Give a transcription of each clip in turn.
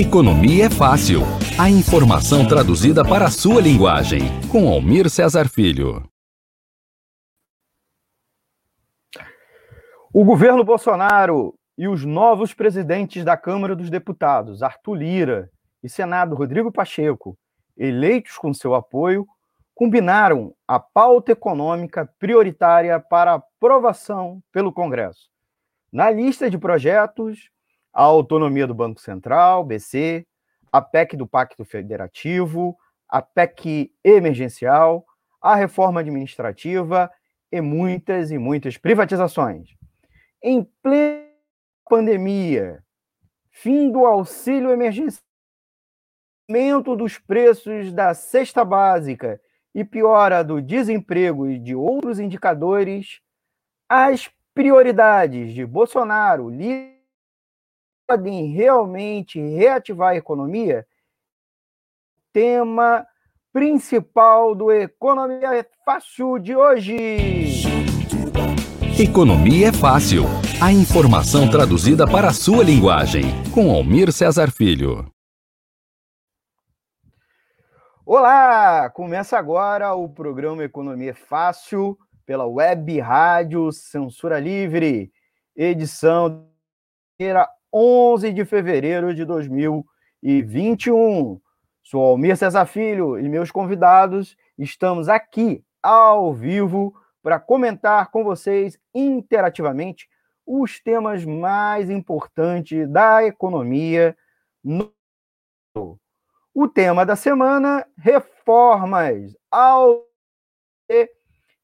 Economia é fácil. A informação traduzida para a sua linguagem. Com Almir Cesar Filho. O governo Bolsonaro e os novos presidentes da Câmara dos Deputados, Arthur Lira e Senado Rodrigo Pacheco, eleitos com seu apoio, combinaram a pauta econômica prioritária para aprovação pelo Congresso. Na lista de projetos a autonomia do Banco Central, BC, a PEC do Pacto Federativo, a PEC emergencial, a reforma administrativa e muitas e muitas privatizações. Em plena pandemia, fim do auxílio emergencial, aumento dos preços da cesta básica e piora do desemprego e de outros indicadores, as prioridades de Bolsonaro, Lira podem realmente reativar a economia? Tema principal do Economia é Fácil de hoje. Economia é Fácil. A informação traduzida para a sua linguagem. Com Almir Cesar Filho. Olá! Começa agora o programa Economia é Fácil pela Web Rádio Censura Livre, edição 11 de fevereiro de 2021. Sou Almir César Filho e meus convidados estamos aqui ao vivo para comentar com vocês interativamente os temas mais importantes da economia no o tema da semana: reformas ao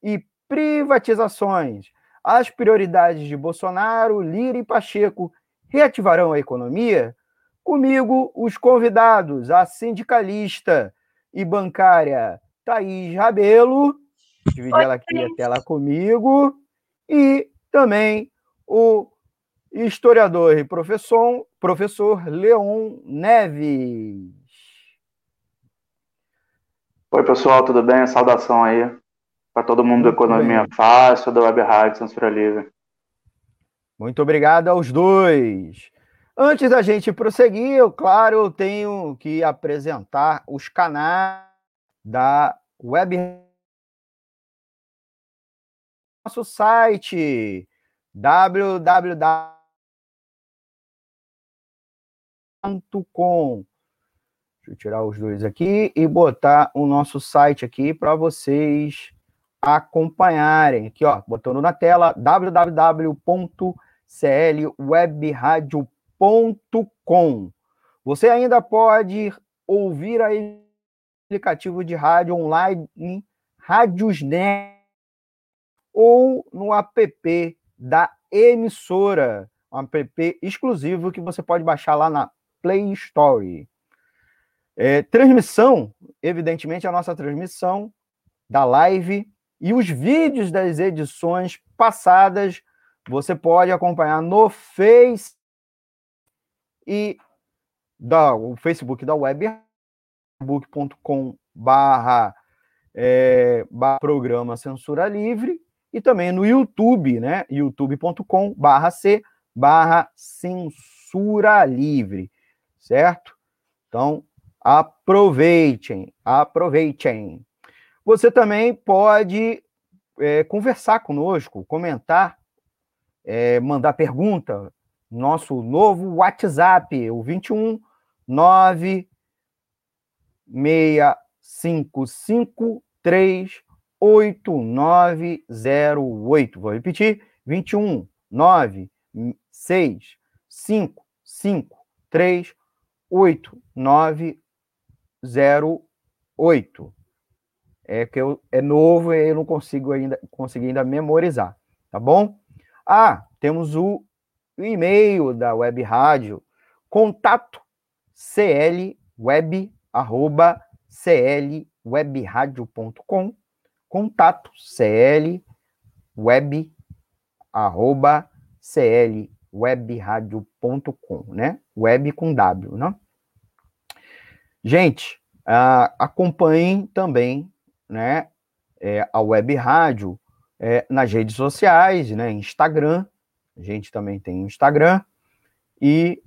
e privatizações. As prioridades de Bolsonaro, Lira e Pacheco reativarão a economia? Comigo, os convidados, a sindicalista e bancária Thaís Rabelo, dividir ela aqui a tela comigo, e também o historiador e professor, professor Leon Neves. Oi, pessoal, tudo bem? Saudação aí para todo mundo do Economia bem. Fácil, da Web Rádio Censura Livre. Muito obrigado aos dois. Antes da gente prosseguir, eu, claro, eu tenho que apresentar os canais da web. Nosso site www.com. Deixa eu tirar os dois aqui e botar o nosso site aqui para vocês acompanharem. Aqui, ó, botando na tela www.com clwebradio.com. Você ainda pode ouvir a aplicativo de rádio online Rádiosnet ou no app da emissora, um app exclusivo que você pode baixar lá na Play Store. É, transmissão, evidentemente, a nossa transmissão da live e os vídeos das edições passadas você pode acompanhar no Face e da, o Facebook da web, facebook.com barra é, programa Censura Livre e também no YouTube, né? youtube.com barra C barra Censura Livre, certo? Então, aproveitem, aproveitem. Você também pode é, conversar conosco, comentar é, mandar pergunta, nosso novo WhatsApp, o 21 96553 8908. Vou repetir: 21 96553 8908. É que eu, é novo e eu não consigo ainda consegui ainda memorizar, tá bom? Ah, temos o e-mail da web rádio, contato clweb, arroba clwebradio.com, contato clweb, arroba clwebradio.com, né? Web com W, né? Gente, uh, acompanhem também, né, é, a web rádio é, nas redes sociais, né? Instagram, a gente também tem Instagram, e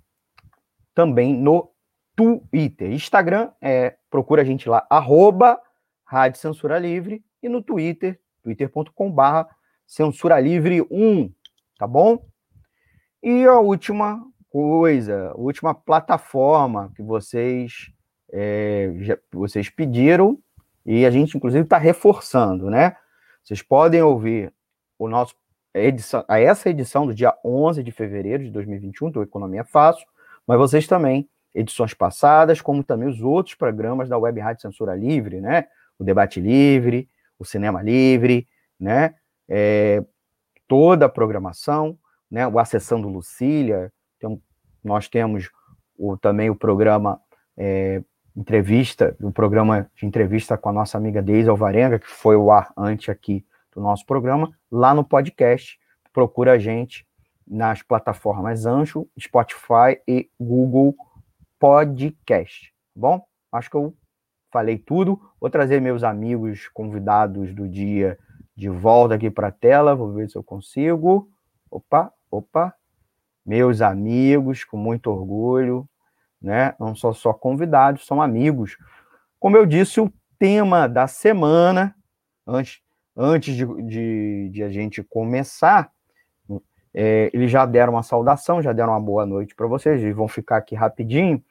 também no Twitter. Instagram é procura a gente lá, arroba Rádio Censura Livre, e no Twitter, twitter.com.br Censura Livre 1, tá bom? E a última coisa, a última plataforma que vocês, é, já, vocês pediram, e a gente, inclusive, está reforçando, né? Vocês podem ouvir o nosso edição, a essa edição do dia 11 de fevereiro de 2021 do Economia Fácil, mas vocês também, edições passadas, como também os outros programas da Web Rádio Censura Livre, né? O Debate Livre, o Cinema Livre, né? É, toda a programação, né? O Acessando Lucília, tem, nós temos o, também o programa é, entrevista, o programa de entrevista com a nossa amiga Deise Alvarenga, que foi o ar antes aqui do nosso programa, lá no podcast. Procura a gente nas plataformas Ancho, Spotify e Google Podcast. Tá bom, acho que eu falei tudo. Vou trazer meus amigos convidados do dia de volta aqui para a tela. Vou ver se eu consigo. Opa, opa. Meus amigos, com muito orgulho, né? Não são só convidados, são amigos. Como eu disse, o tema da semana, antes, antes de, de, de a gente começar, é, eles já deram uma saudação, já deram uma boa noite para vocês, eles vão ficar aqui rapidinho,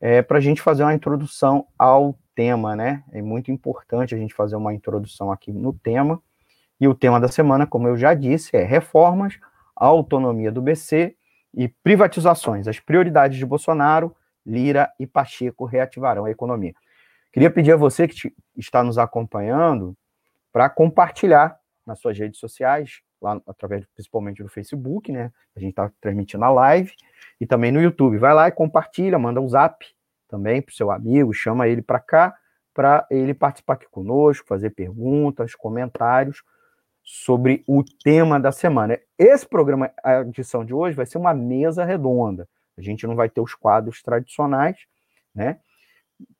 é, para a gente fazer uma introdução ao tema, né? É muito importante a gente fazer uma introdução aqui no tema. E o tema da semana, como eu já disse, é reformas, autonomia do BC e privatizações. As prioridades de Bolsonaro, Lira e Pacheco reativarão a economia. Queria pedir a você que está nos acompanhando para compartilhar nas suas redes sociais, lá através principalmente do Facebook, né? A gente está transmitindo a live e também no YouTube. Vai lá e compartilha, manda um zap também para o seu amigo, chama ele para cá para ele participar aqui conosco, fazer perguntas, comentários sobre o tema da semana. Esse programa, a edição de hoje, vai ser uma mesa redonda. A gente não vai ter os quadros tradicionais, né?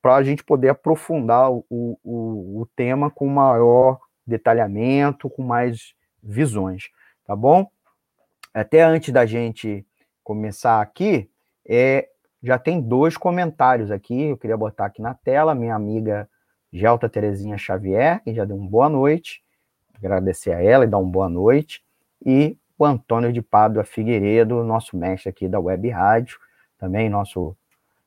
Para a gente poder aprofundar o, o, o tema com maior detalhamento, com mais visões, tá bom? Até antes da gente começar aqui, é, já tem dois comentários aqui, eu queria botar aqui na tela, minha amiga Gelta Terezinha Xavier, que já deu uma boa noite, agradecer a ela e dar uma boa noite, e o Antônio de Pádua Figueiredo, nosso mestre aqui da Web Rádio, também nosso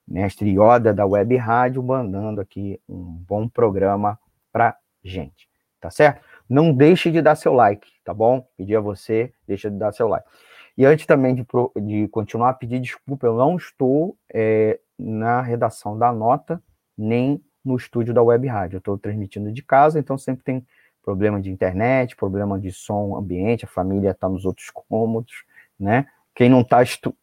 mestre Yoda da Web Rádio, mandando aqui um bom programa para gente, tá certo? Não deixe de dar seu like, tá bom? Pedir a você, deixa de dar seu like. E antes também de, de continuar, pedir desculpa, eu não estou é, na redação da nota, nem no estúdio da Web Rádio. Eu estou transmitindo de casa, então sempre tem problema de internet, problema de som ambiente, a família está nos outros cômodos, né? Quem não está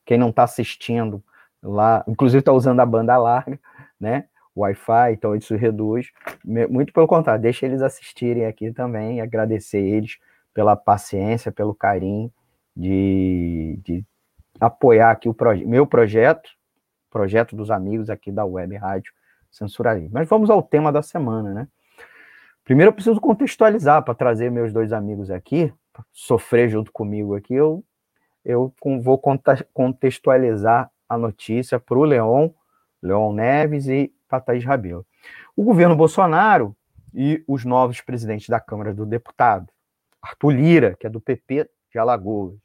quem não tá assistindo lá, inclusive está usando a banda larga, né? Wi-Fi, então isso reduz. Muito pelo contrário, deixa eles assistirem aqui também, agradecer eles pela paciência, pelo carinho de, de apoiar aqui o proje meu projeto, projeto dos amigos aqui da Web Rádio Censura Livre. Mas vamos ao tema da semana, né? Primeiro eu preciso contextualizar para trazer meus dois amigos aqui, sofrer junto comigo aqui. Eu, eu vou contextualizar a notícia para o Leon, Leon Neves e para Rabelo. O governo Bolsonaro e os novos presidentes da Câmara do Deputado, Arthur Lira, que é do PP de Alagoas,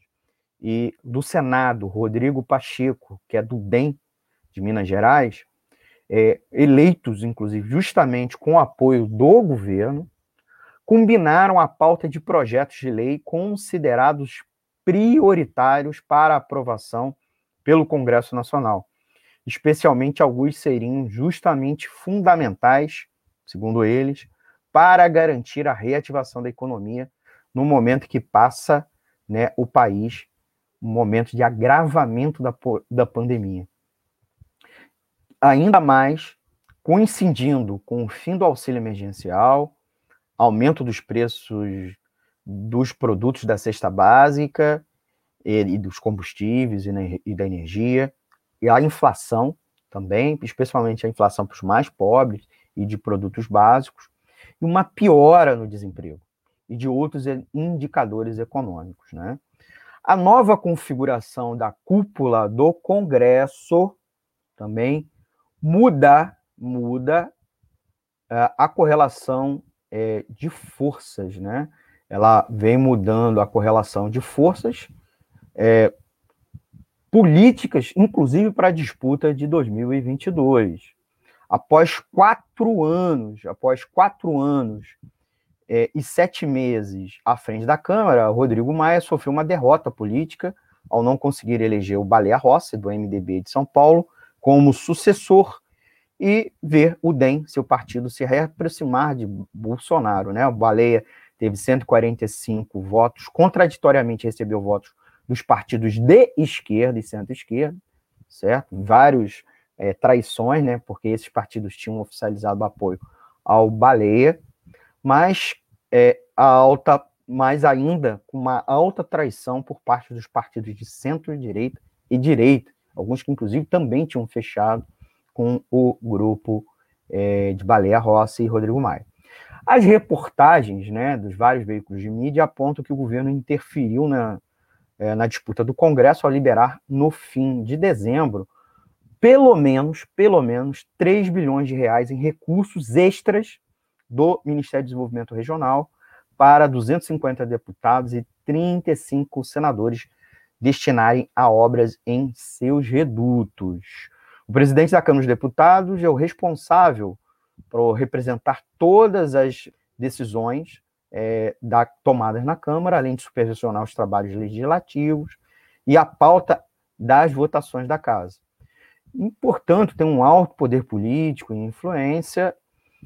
e do Senado, Rodrigo Pacheco, que é do DEM de Minas Gerais, é, eleitos, inclusive, justamente com o apoio do governo, combinaram a pauta de projetos de lei considerados prioritários para aprovação pelo Congresso Nacional. Especialmente alguns seriam justamente fundamentais, segundo eles, para garantir a reativação da economia no momento que passa né, o país, um momento de agravamento da, da pandemia ainda mais coincidindo com o fim do auxílio emergencial, aumento dos preços dos produtos da cesta básica e, dos combustíveis e, da energia, e a inflação também, especialmente a inflação para os mais pobres e de produtos básicos, e uma piora no desemprego e de outros indicadores econômicos. Né? A nova configuração da cúpula do Congresso também muda, muda uh, a correlação é, de forças, né? Ela vem mudando a correlação de forças é, políticas, inclusive para a disputa de 2022. Após quatro anos, após quatro anos é, e sete meses à frente da Câmara, Rodrigo Maia sofreu uma derrota política ao não conseguir eleger o Baleia Rossi, do MDB de São Paulo, como sucessor e ver o DEM, seu partido, se reaproximar de Bolsonaro. Né? O Baleia teve 145 votos, contraditoriamente recebeu votos dos partidos de esquerda e centro-esquerda, certo? Vários é, traições, né? Porque esses partidos tinham oficializado apoio ao Baleia, mas é, a alta, mais ainda, uma alta traição por parte dos partidos de centro-direita e direita, alguns que inclusive também tinham fechado com o grupo é, de Baleia Rossi e Rodrigo Maia. As reportagens né, dos vários veículos de mídia apontam que o governo interferiu na, é, na disputa do Congresso ao liberar, no fim de dezembro, pelo menos, pelo menos 3 bilhões de reais em recursos extras do Ministério do Desenvolvimento Regional para 250 deputados e 35 senadores destinarem a obras em seus redutos. O presidente da Câmara dos Deputados é o responsável por representar todas as decisões é, da, tomadas na Câmara, além de supervisionar os trabalhos legislativos e a pauta das votações da Casa. E, portanto, tem um alto poder político e influência,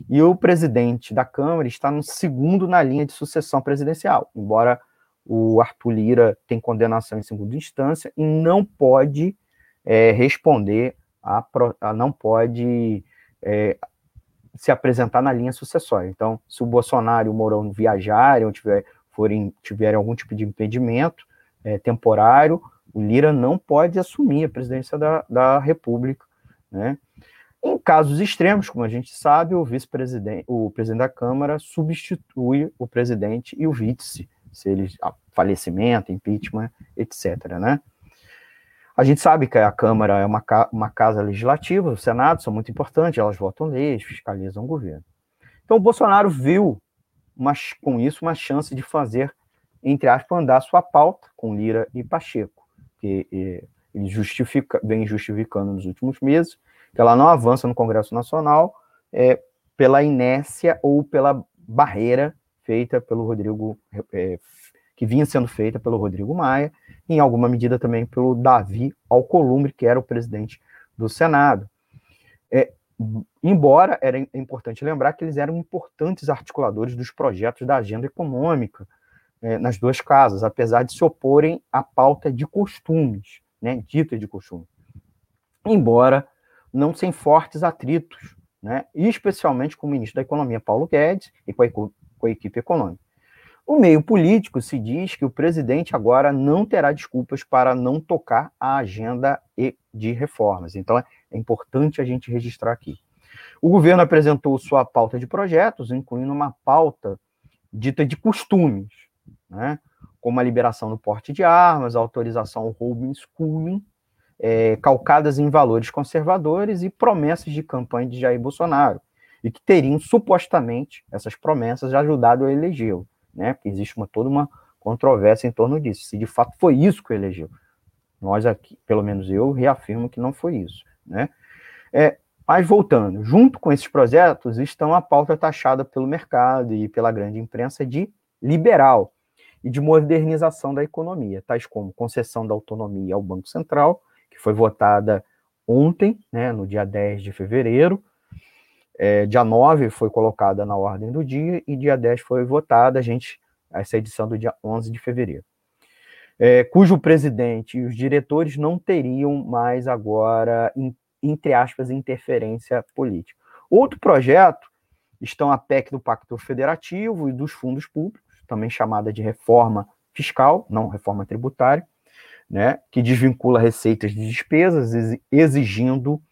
e o presidente da Câmara está no segundo na linha de sucessão presidencial, embora o Arthur Lira tenha condenação em segunda instância e não pode é, responder a, a não pode é, se apresentar na linha sucessória. Então, se o Bolsonaro e o Mourão viajarem ou tiver, forem, tiverem algum tipo de impedimento é, temporário, o Lira não pode assumir a presidência da, da República. Né? Em casos extremos, como a gente sabe, o vice-presidente, o presidente da Câmara substitui o presidente e o vice, se eles falecimento, impeachment, etc. Né? A gente sabe que a Câmara é uma, uma casa legislativa, o Senado são muito importantes, elas votam leis, fiscalizam o governo. Então, o Bolsonaro viu uma, com isso uma chance de fazer, entre aspas, andar sua pauta com Lira e Pacheco, que e, ele justifica, vem justificando nos últimos meses, que ela não avança no Congresso Nacional é, pela inércia ou pela barreira feita pelo Rodrigo é, que vinha sendo feita pelo Rodrigo Maia, em alguma medida também pelo Davi Alcolumbre, que era o presidente do Senado. É, embora era importante lembrar que eles eram importantes articuladores dos projetos da agenda econômica é, nas duas casas, apesar de se oporem à pauta de costumes, né, dita de costume. Embora não sem fortes atritos, né, especialmente com o ministro da Economia, Paulo Guedes, e com a, com a equipe econômica. No meio político, se diz que o presidente agora não terá desculpas para não tocar a agenda de reformas. Então, é importante a gente registrar aqui. O governo apresentou sua pauta de projetos, incluindo uma pauta dita de costumes, né? como a liberação do porte de armas, a autorização ao homeschooling, é, calcadas em valores conservadores e promessas de campanha de Jair Bolsonaro, e que teriam supostamente essas promessas ajudado a elegê-lo né? Porque existe uma, toda uma controvérsia em torno disso. Se de fato foi isso que elegeu. Nós aqui, pelo menos eu, reafirmo que não foi isso, né? É, mas voltando, junto com esses projetos estão a pauta taxada pelo mercado e pela grande imprensa de liberal e de modernização da economia, tais como concessão da autonomia ao Banco Central, que foi votada ontem, né, no dia 10 de fevereiro, é, dia 9 foi colocada na ordem do dia e dia 10 foi votada, a gente, essa edição do dia 11 de fevereiro. É, cujo presidente e os diretores não teriam mais agora, in, entre aspas, interferência política. Outro projeto estão a PEC do Pacto Federativo e dos fundos públicos, também chamada de reforma fiscal, não reforma tributária, né, que desvincula receitas de despesas, exigindo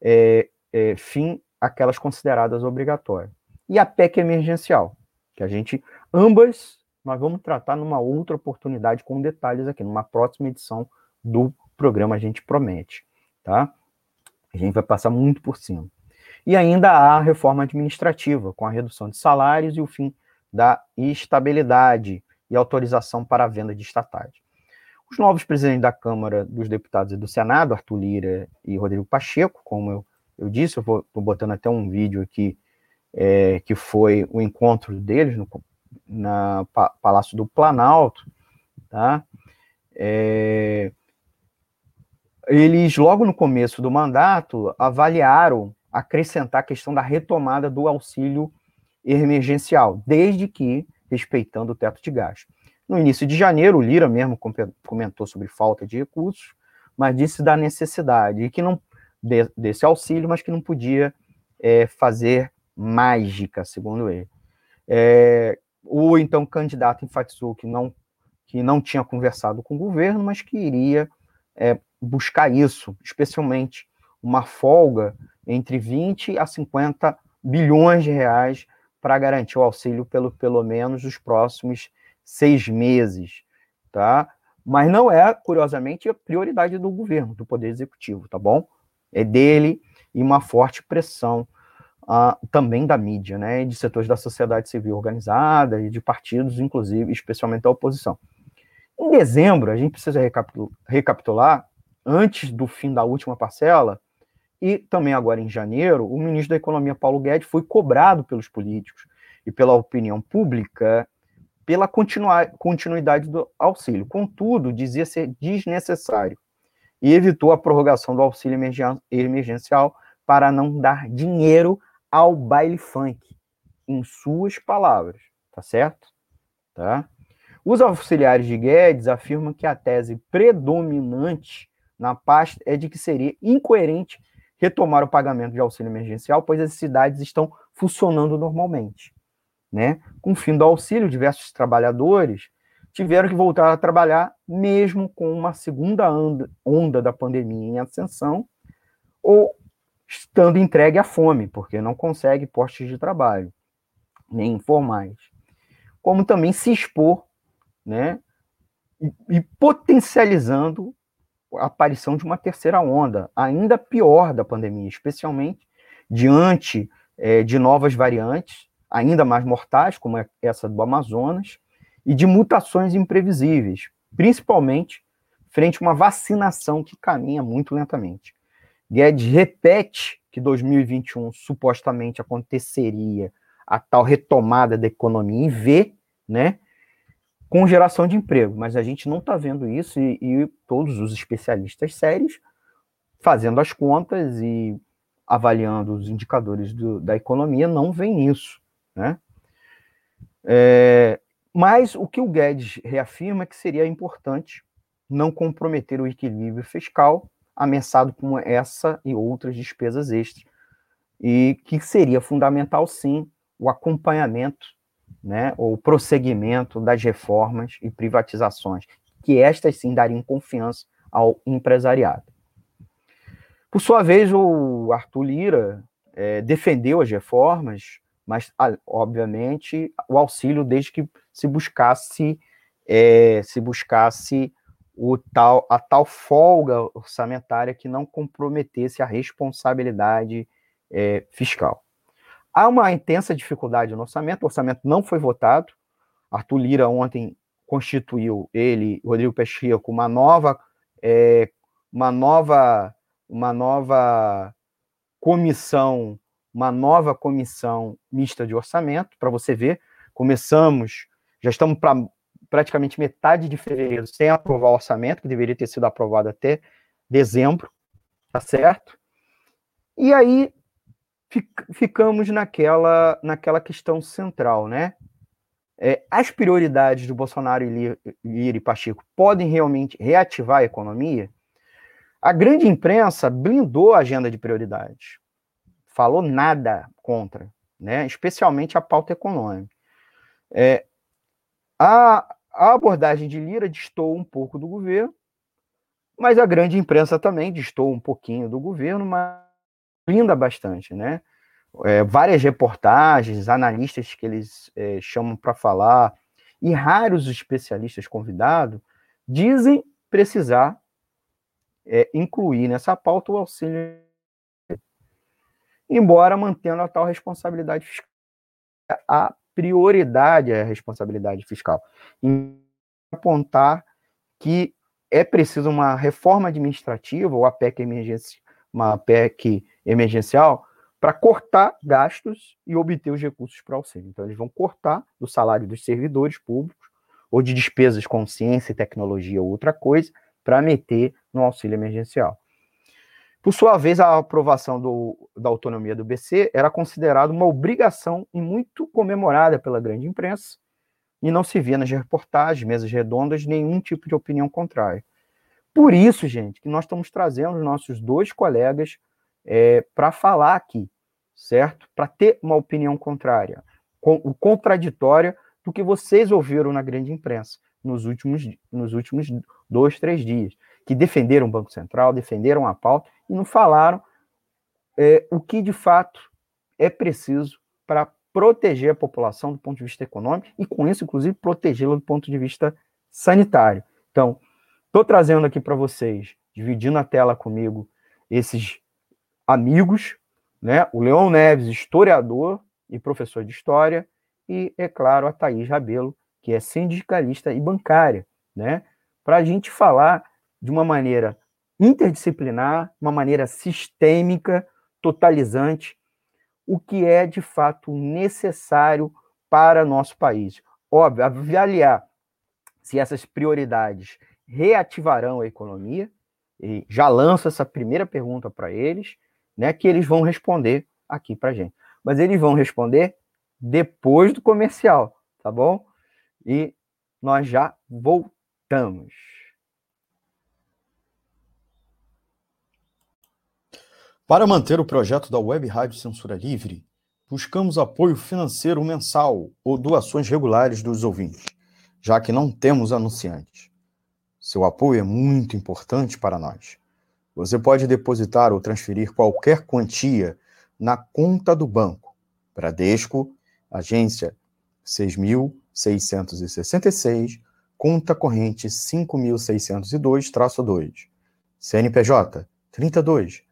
é, é, fim aquelas consideradas obrigatórias. E a PEC emergencial, que a gente, ambas, nós vamos tratar numa outra oportunidade com detalhes aqui, numa próxima edição do programa A gente promete, tá? A gente vai passar muito por cima. E ainda há a reforma administrativa, com a redução de salários e o fim da estabilidade e autorização para a venda de estatais. Os novos presidentes da Câmara dos Deputados e do Senado, Arthur Lira e Rodrigo Pacheco, como eu, eu disse, eu vou botando até um vídeo aqui, é, que foi o encontro deles no na Palácio do Planalto, tá? É, eles, logo no começo do mandato, avaliaram acrescentar a questão da retomada do auxílio emergencial, desde que respeitando o teto de gasto. No início de janeiro, o Lira mesmo comentou sobre falta de recursos, mas disse da necessidade e que não desse auxílio, mas que não podia é, fazer mágica, segundo ele. É, o então candidato enfatizou que não que não tinha conversado com o governo, mas que iria é, buscar isso, especialmente uma folga entre 20 a 50 bilhões de reais para garantir o auxílio pelo pelo menos os próximos seis meses, tá? Mas não é, curiosamente, a prioridade do governo, do Poder Executivo, tá bom? É dele e uma forte pressão uh, também da mídia, né? De setores da sociedade civil organizada e de partidos, inclusive, especialmente da oposição. Em dezembro, a gente precisa recapitular, antes do fim da última parcela, e também agora em janeiro, o ministro da Economia, Paulo Guedes, foi cobrado pelos políticos e pela opinião pública pela continuidade do auxílio. Contudo, dizia ser desnecessário e evitou a prorrogação do auxílio emergencial para não dar dinheiro ao baile funk, em suas palavras, tá certo? Tá? Os auxiliares de Guedes afirmam que a tese predominante na pasta é de que seria incoerente retomar o pagamento de auxílio emergencial, pois as cidades estão funcionando normalmente. Né? Com o fim do auxílio, diversos trabalhadores tiveram que voltar a trabalhar, mesmo com uma segunda onda da pandemia em ascensão, ou estando entregue à fome, porque não consegue postos de trabalho, nem informais. Como também se expor né? E, e potencializando a aparição de uma terceira onda, ainda pior da pandemia, especialmente diante é, de novas variantes, ainda mais mortais, como é essa do Amazonas, e de mutações imprevisíveis, principalmente frente a uma vacinação que caminha muito lentamente. Guedes repete que 2021 supostamente aconteceria a tal retomada da economia e vê, né, com geração de emprego, mas a gente não está vendo isso e, e, todos os especialistas sérios fazendo as contas e avaliando os indicadores do, da economia não veem isso, né? É, mas o que o Guedes reafirma é que seria importante não comprometer o equilíbrio fiscal ameaçado com essa e outras despesas extras, e que seria fundamental, sim, o acompanhamento né, o prosseguimento das reformas e privatizações, que estas sim dariam confiança ao empresariado. Por sua vez, o Arthur Lira é, defendeu as reformas, mas, obviamente, o auxílio desde que se buscasse é, se buscasse o tal, a tal folga orçamentária que não comprometesse a responsabilidade é, fiscal. Há uma intensa dificuldade no orçamento, o orçamento não foi votado. Arthur Lira ontem constituiu ele, Rodrigo Pacheco, uma nova, é, uma nova, uma nova comissão, uma nova comissão mista de orçamento, para você ver. Começamos, já estamos para praticamente metade de fevereiro sem aprovar o orçamento, que deveria ter sido aprovado até dezembro, tá certo? E aí ficamos naquela, naquela questão central, né? É, as prioridades do Bolsonaro e Lira e Pacheco podem realmente reativar a economia? A grande imprensa blindou a agenda de prioridades, falou nada contra, né? especialmente a pauta econômica. É, a, a abordagem de Lira distou um pouco do governo, mas a grande imprensa também distou um pouquinho do governo, mas blinda bastante, né? É, várias reportagens, analistas que eles é, chamam para falar, e raros especialistas convidados, dizem precisar é, incluir nessa pauta o auxílio embora mantendo a tal responsabilidade fiscal. A prioridade é a responsabilidade fiscal. E apontar que é preciso uma reforma administrativa, ou a PEC uma PEC emergencial, para cortar gastos e obter os recursos para o auxílio. Então, eles vão cortar do salário dos servidores públicos, ou de despesas com ciência e tecnologia ou outra coisa, para meter no auxílio emergencial. Por sua vez, a aprovação do, da autonomia do BC era considerada uma obrigação e muito comemorada pela grande imprensa, e não se via nas reportagens, mesas redondas, nenhum tipo de opinião contrária. Por isso, gente, que nós estamos trazendo os nossos dois colegas é, para falar aqui, certo? Para ter uma opinião contrária, com, contraditória do que vocês ouviram na grande imprensa nos últimos, nos últimos dois, três dias, que defenderam o Banco Central, defenderam a pauta e não falaram é, o que de fato é preciso para proteger a população do ponto de vista econômico e, com isso, inclusive, protegê-la do ponto de vista sanitário. Então, estou trazendo aqui para vocês, dividindo a tela comigo, esses amigos, né? O Leon Neves, historiador e professor de história, e, é claro, a Thaís Rabelo, que é sindicalista e bancária, né? Para a gente falar de uma maneira interdisciplinar, uma maneira sistêmica, totalizante, o que é de fato necessário para nosso país. Óbvio, avaliar se essas prioridades reativarão a economia, e já lanço essa primeira pergunta para eles, né, que eles vão responder aqui para gente. Mas eles vão responder depois do comercial, tá bom? E nós já voltamos. Para manter o projeto da Web Rádio Censura Livre, buscamos apoio financeiro mensal ou doações regulares dos ouvintes, já que não temos anunciantes. Seu apoio é muito importante para nós. Você pode depositar ou transferir qualquer quantia na conta do banco. Bradesco, agência 6.666, conta corrente 5.602-2, CNPJ 32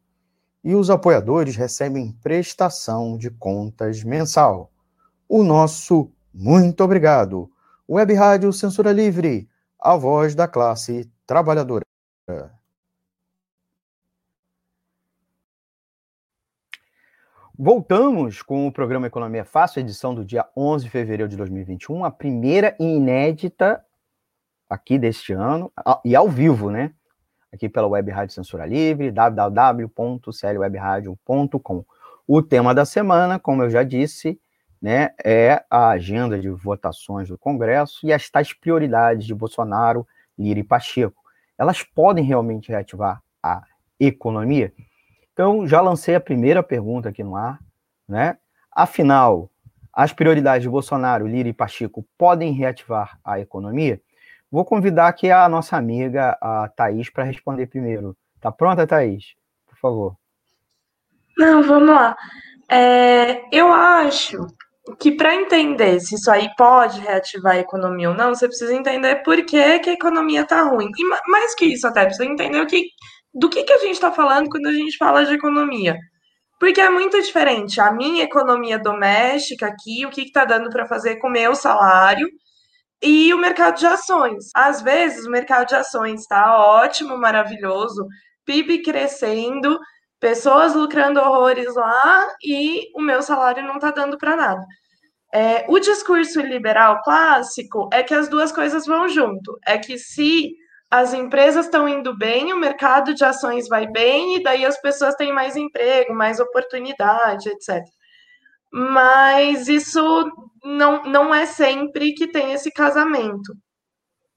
e os apoiadores recebem prestação de contas mensal. O nosso muito obrigado. Web Rádio Censura Livre, a voz da classe trabalhadora. Voltamos com o programa Economia Fácil, edição do dia 11 de fevereiro de 2021, a primeira e inédita aqui deste ano, e ao vivo, né? Aqui pela Web Rádio Censura Livre, www.clwebradio.com. O tema da semana, como eu já disse, né, é a agenda de votações do Congresso e as tais prioridades de Bolsonaro, Lira e Pacheco. Elas podem realmente reativar a economia? Então, já lancei a primeira pergunta aqui no ar, né? Afinal, as prioridades de Bolsonaro, Lira e Pacheco podem reativar a economia? Vou convidar aqui a nossa amiga, a Thaís, para responder primeiro. Tá pronta, Thaís? Por favor. Não, vamos lá. É, eu acho que para entender se isso aí pode reativar a economia ou não, você precisa entender por que, que a economia está ruim. E mais que isso, até precisa entender o que, do que, que a gente está falando quando a gente fala de economia. Porque é muito diferente a minha economia doméstica aqui, o que está dando para fazer com o meu salário, e o mercado de ações. Às vezes, o mercado de ações está ótimo, maravilhoso, PIB crescendo, pessoas lucrando horrores lá e o meu salário não está dando para nada. É, o discurso liberal clássico é que as duas coisas vão junto. É que se as empresas estão indo bem, o mercado de ações vai bem, e daí as pessoas têm mais emprego, mais oportunidade, etc mas isso não, não é sempre que tem esse casamento.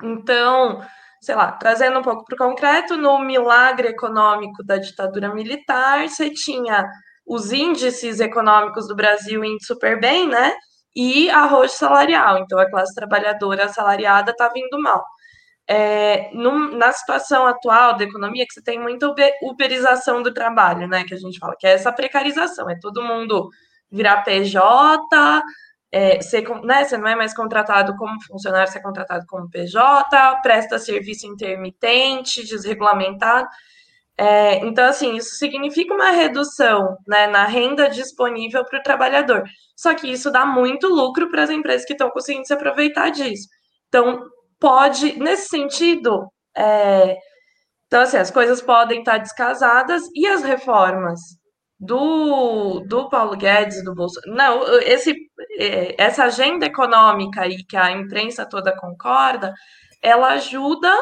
Então, sei lá, trazendo um pouco para o concreto, no milagre econômico da ditadura militar, você tinha os índices econômicos do Brasil indo super bem, né? E arroz salarial. Então, a classe trabalhadora assalariada está vindo mal. É, na situação atual da economia, que você tem muita uberização do trabalho, né? Que a gente fala, que é essa precarização, é todo mundo virar PJ, é, ser, né, você não é mais contratado como funcionário, você é contratado como PJ, presta serviço intermitente, desregulamentado. É, então, assim, isso significa uma redução né, na renda disponível para o trabalhador. Só que isso dá muito lucro para as empresas que estão conseguindo se aproveitar disso. Então, pode, nesse sentido, é, então, assim, as coisas podem estar descasadas e as reformas do, do Paulo Guedes, do Bolsonaro. Não, esse, é, essa agenda econômica aí que a imprensa toda concorda, ela ajuda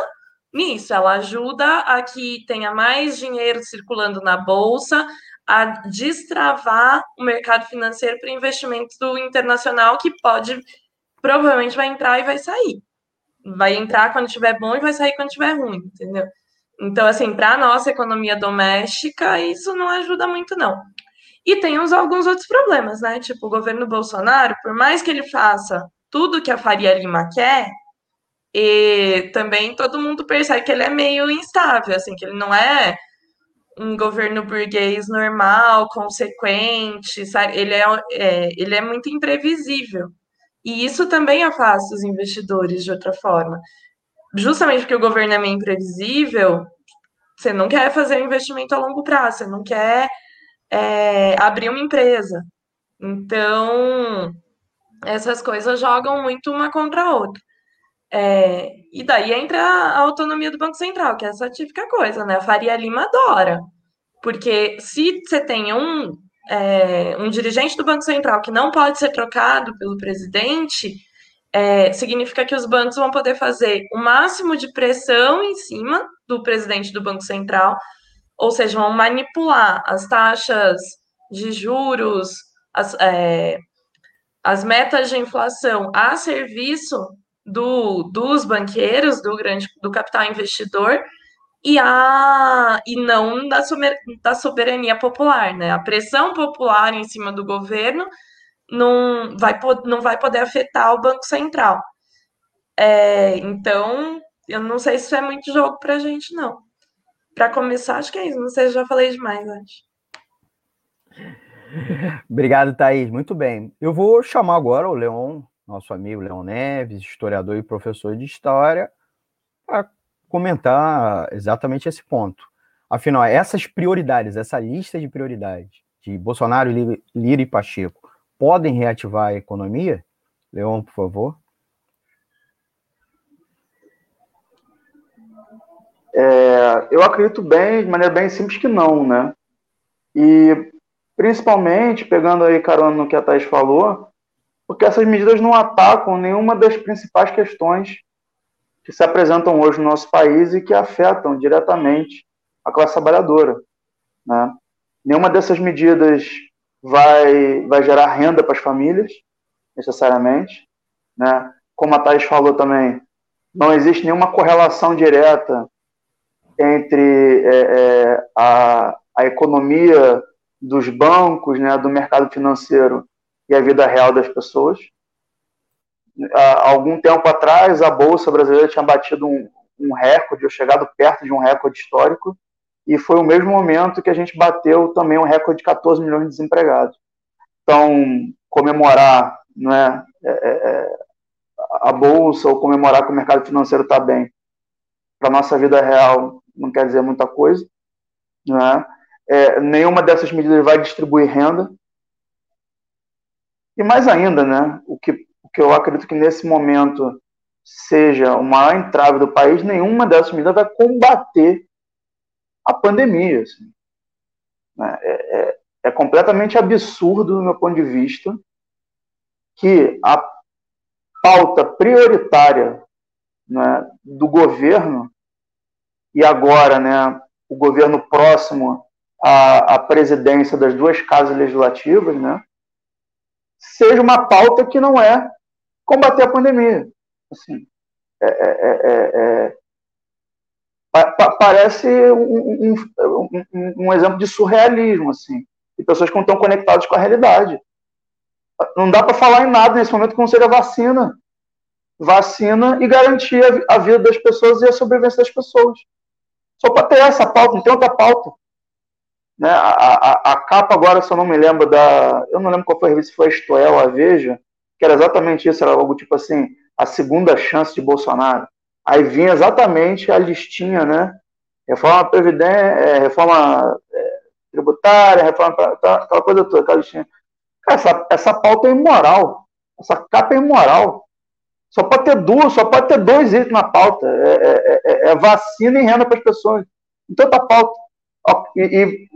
nisso, ela ajuda a que tenha mais dinheiro circulando na bolsa, a destravar o mercado financeiro para investimento internacional que pode provavelmente vai entrar e vai sair. Vai entrar quando estiver bom e vai sair quando estiver ruim, entendeu? Então, assim, para a nossa economia doméstica, isso não ajuda muito, não. E tem uns, alguns outros problemas, né? Tipo, o governo Bolsonaro, por mais que ele faça tudo que a Faria Lima quer, e também todo mundo percebe que ele é meio instável, assim, que ele não é um governo burguês normal, consequente, sabe? Ele é, é, ele é muito imprevisível. E isso também afasta os investidores de outra forma justamente porque o governo é imprevisível, você não quer fazer um investimento a longo prazo, você não quer é, abrir uma empresa. Então, essas coisas jogam muito uma contra a outra. É, e daí entra a autonomia do Banco Central, que é essa típica coisa, né? A Faria Lima adora. Porque se você tem um, é, um dirigente do Banco Central que não pode ser trocado pelo presidente, é, significa que os bancos vão poder fazer o máximo de pressão em cima do presidente do Banco Central, ou seja, vão manipular as taxas de juros, as, é, as metas de inflação a serviço do, dos banqueiros, do grande do capital investidor, e, a, e não da, da soberania popular, né? A pressão popular em cima do governo não vai, não vai poder afetar o Banco Central. É, então, eu não sei se isso é muito jogo para a gente, não. Para começar, acho que é isso. Não sei se já falei demais antes. Obrigado, Thaís. Muito bem. Eu vou chamar agora o Leon, nosso amigo Leon Neves, historiador e professor de história, para comentar exatamente esse ponto. Afinal, essas prioridades, essa lista de prioridades de Bolsonaro, Lira e Pacheco, podem reativar a economia? Leon, por favor. É, eu acredito bem, de maneira bem simples, que não, né? E principalmente, pegando aí carona no que a Thais falou, porque essas medidas não atacam nenhuma das principais questões que se apresentam hoje no nosso país e que afetam diretamente a classe trabalhadora. Né? Nenhuma dessas medidas vai, vai gerar renda para as famílias, necessariamente. Né? Como a Thais falou também, não existe nenhuma correlação direta entre é, é, a, a economia dos bancos, né, do mercado financeiro e a vida real das pessoas. Há algum tempo atrás, a Bolsa Brasileira tinha batido um, um recorde, ou chegado perto de um recorde histórico, e foi o mesmo momento que a gente bateu também um recorde de 14 milhões de desempregados. Então, comemorar né, a bolsa ou comemorar que o mercado financeiro está bem, para a nossa vida real, não quer dizer muita coisa. Né? É, nenhuma dessas medidas vai distribuir renda. E mais ainda, né, o, que, o que eu acredito que nesse momento seja o maior entrave do país, nenhuma dessas medidas vai combater a pandemia. Assim. Né? É, é, é, completamente absurdo, do meu ponto de vista, que a pauta prioritária né, do governo, e agora né, o governo próximo à, à presidência das duas casas legislativas, né, seja uma pauta que não é combater a pandemia. Assim, é, é, é, parece um, um, um, um, exemplo de surrealismo, assim. e pessoas que não estão conectadas com a realidade. Não dá para falar em nada nesse momento que não seja vacina. Vacina e garantir a vida das pessoas e a sobrevivência das pessoas. Só para ter essa pauta, não tem outra pauta. Né? A, a, a, capa agora, se eu não me lembro da. Eu não lembro qual foi a revista, se foi a Estoel, a Veja, que era exatamente isso, era algo tipo assim, a segunda chance de Bolsonaro. Aí vinha exatamente a listinha, né? Reforma previdência, é, reforma é, tributária, reforma aquela coisa toda, aquela listinha. Essa, essa pauta é imoral. Essa capa é imoral. Só pode ter duas, só pode ter dois itens na pauta. É, é, é, é vacina e renda para as pessoas. Então tá pauta. E, e,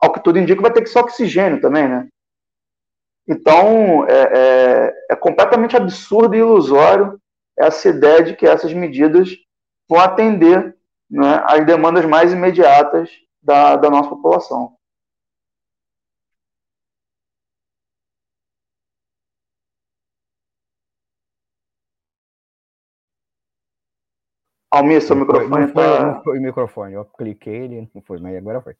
ao que tudo indica, vai ter que ser oxigênio também, né? Então, é, é, é, completamente absurdo e ilusório essa ideia de que essas medidas vão atender né, às demandas mais imediatas da, da nossa população. Almir, seu microfone não foi, tá... não foi o microfone, eu cliquei, ele não foi, mas agora foi.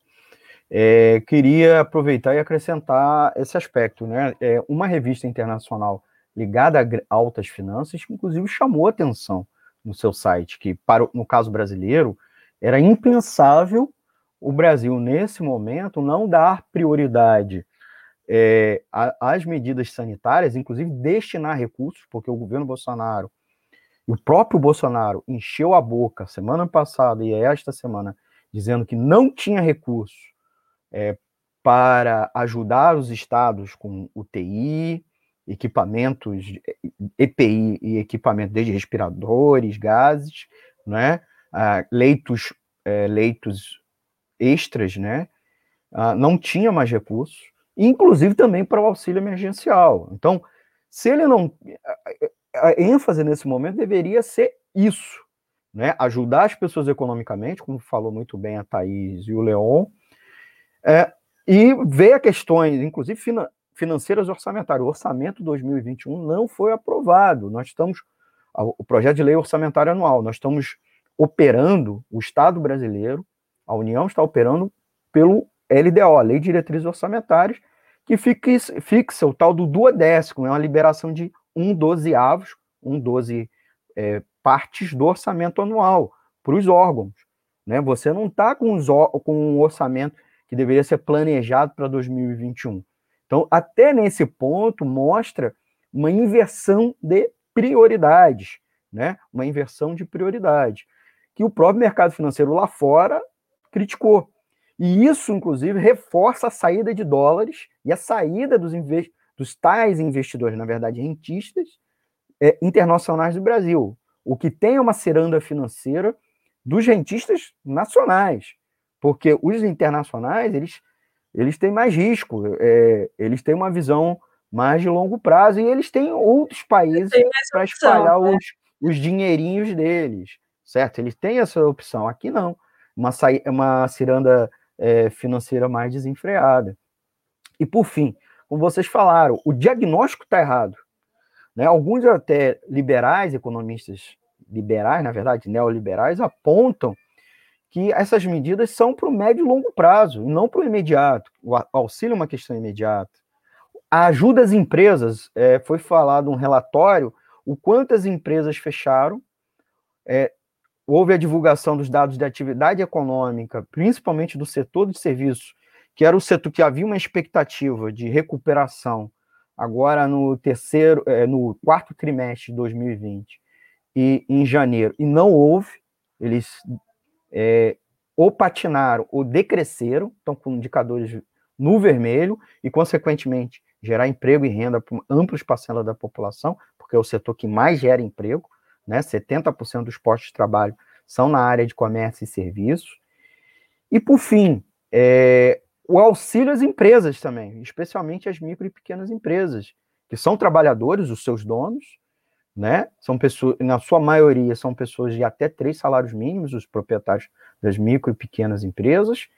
É, queria aproveitar e acrescentar esse aspecto, né? É, uma revista internacional ligada a altas finanças, inclusive chamou atenção no seu site, que para no caso brasileiro era impensável o Brasil nesse momento não dar prioridade é, às medidas sanitárias, inclusive destinar recursos, porque o governo Bolsonaro o próprio Bolsonaro encheu a boca semana passada e esta semana dizendo que não tinha recurso é, para ajudar os estados com UTI, equipamentos, EPI e equipamento desde respiradores, gases, né? Leitos, é, leitos extras, né? Ah, não tinha mais recursos, inclusive também para o auxílio emergencial. Então, se ele não a ênfase nesse momento deveria ser isso, né? Ajudar as pessoas economicamente, como falou muito bem a Thaís e o Leon, é, e ver questões, inclusive financeiras orçamentárias. O orçamento 2021 não foi aprovado. Nós estamos, o projeto de lei orçamentária anual, nós estamos operando, o Estado brasileiro, a União está operando pelo LDO, Lei de Diretrizes Orçamentárias, que fixa, fixa o tal do duodécimo, é uma liberação de um dozeavos, um doze é, partes do orçamento anual para os órgãos. Né? Você não está com, com um orçamento que deveria ser planejado para 2021. Então, até nesse ponto, mostra uma inversão de prioridades, né? uma inversão de prioridade, que o próprio mercado financeiro lá fora criticou. E isso, inclusive, reforça a saída de dólares e a saída dos, dos tais investidores, na verdade, rentistas é, internacionais do Brasil, o que tem uma ciranda financeira dos rentistas nacionais, porque os internacionais eles, eles têm mais risco, é, eles têm uma visão mais de longo prazo e eles têm outros países para espalhar né? os, os dinheirinhos deles, certo? Eles têm essa opção. Aqui não, uma, uma ciranda é, financeira mais desenfreada. E por fim, como vocês falaram, o diagnóstico está errado. Né? Alguns até liberais, economistas liberais, na verdade, neoliberais, apontam que essas medidas são para o médio e longo prazo, não para o imediato. O auxílio é uma questão imediata. A ajuda às empresas, é, foi falado um relatório, o quanto as empresas fecharam, é, houve a divulgação dos dados de atividade econômica, principalmente do setor de serviços, que era o setor que havia uma expectativa de recuperação agora no terceiro, é, no quarto trimestre de 2020 e em janeiro, e não houve, eles é, ou patinaram ou decresceram, estão com indicadores no vermelho e, consequentemente, gerar emprego e renda para amplas parcelas da população, porque é o setor que mais gera emprego, né? 70% dos postos de trabalho são na área de comércio e serviços. E, por fim, é, o auxílio às empresas também, especialmente as micro e pequenas empresas, que são trabalhadores, os seus donos, né? São pessoas, na sua maioria, são pessoas de até três salários mínimos, os proprietários das micro e pequenas empresas,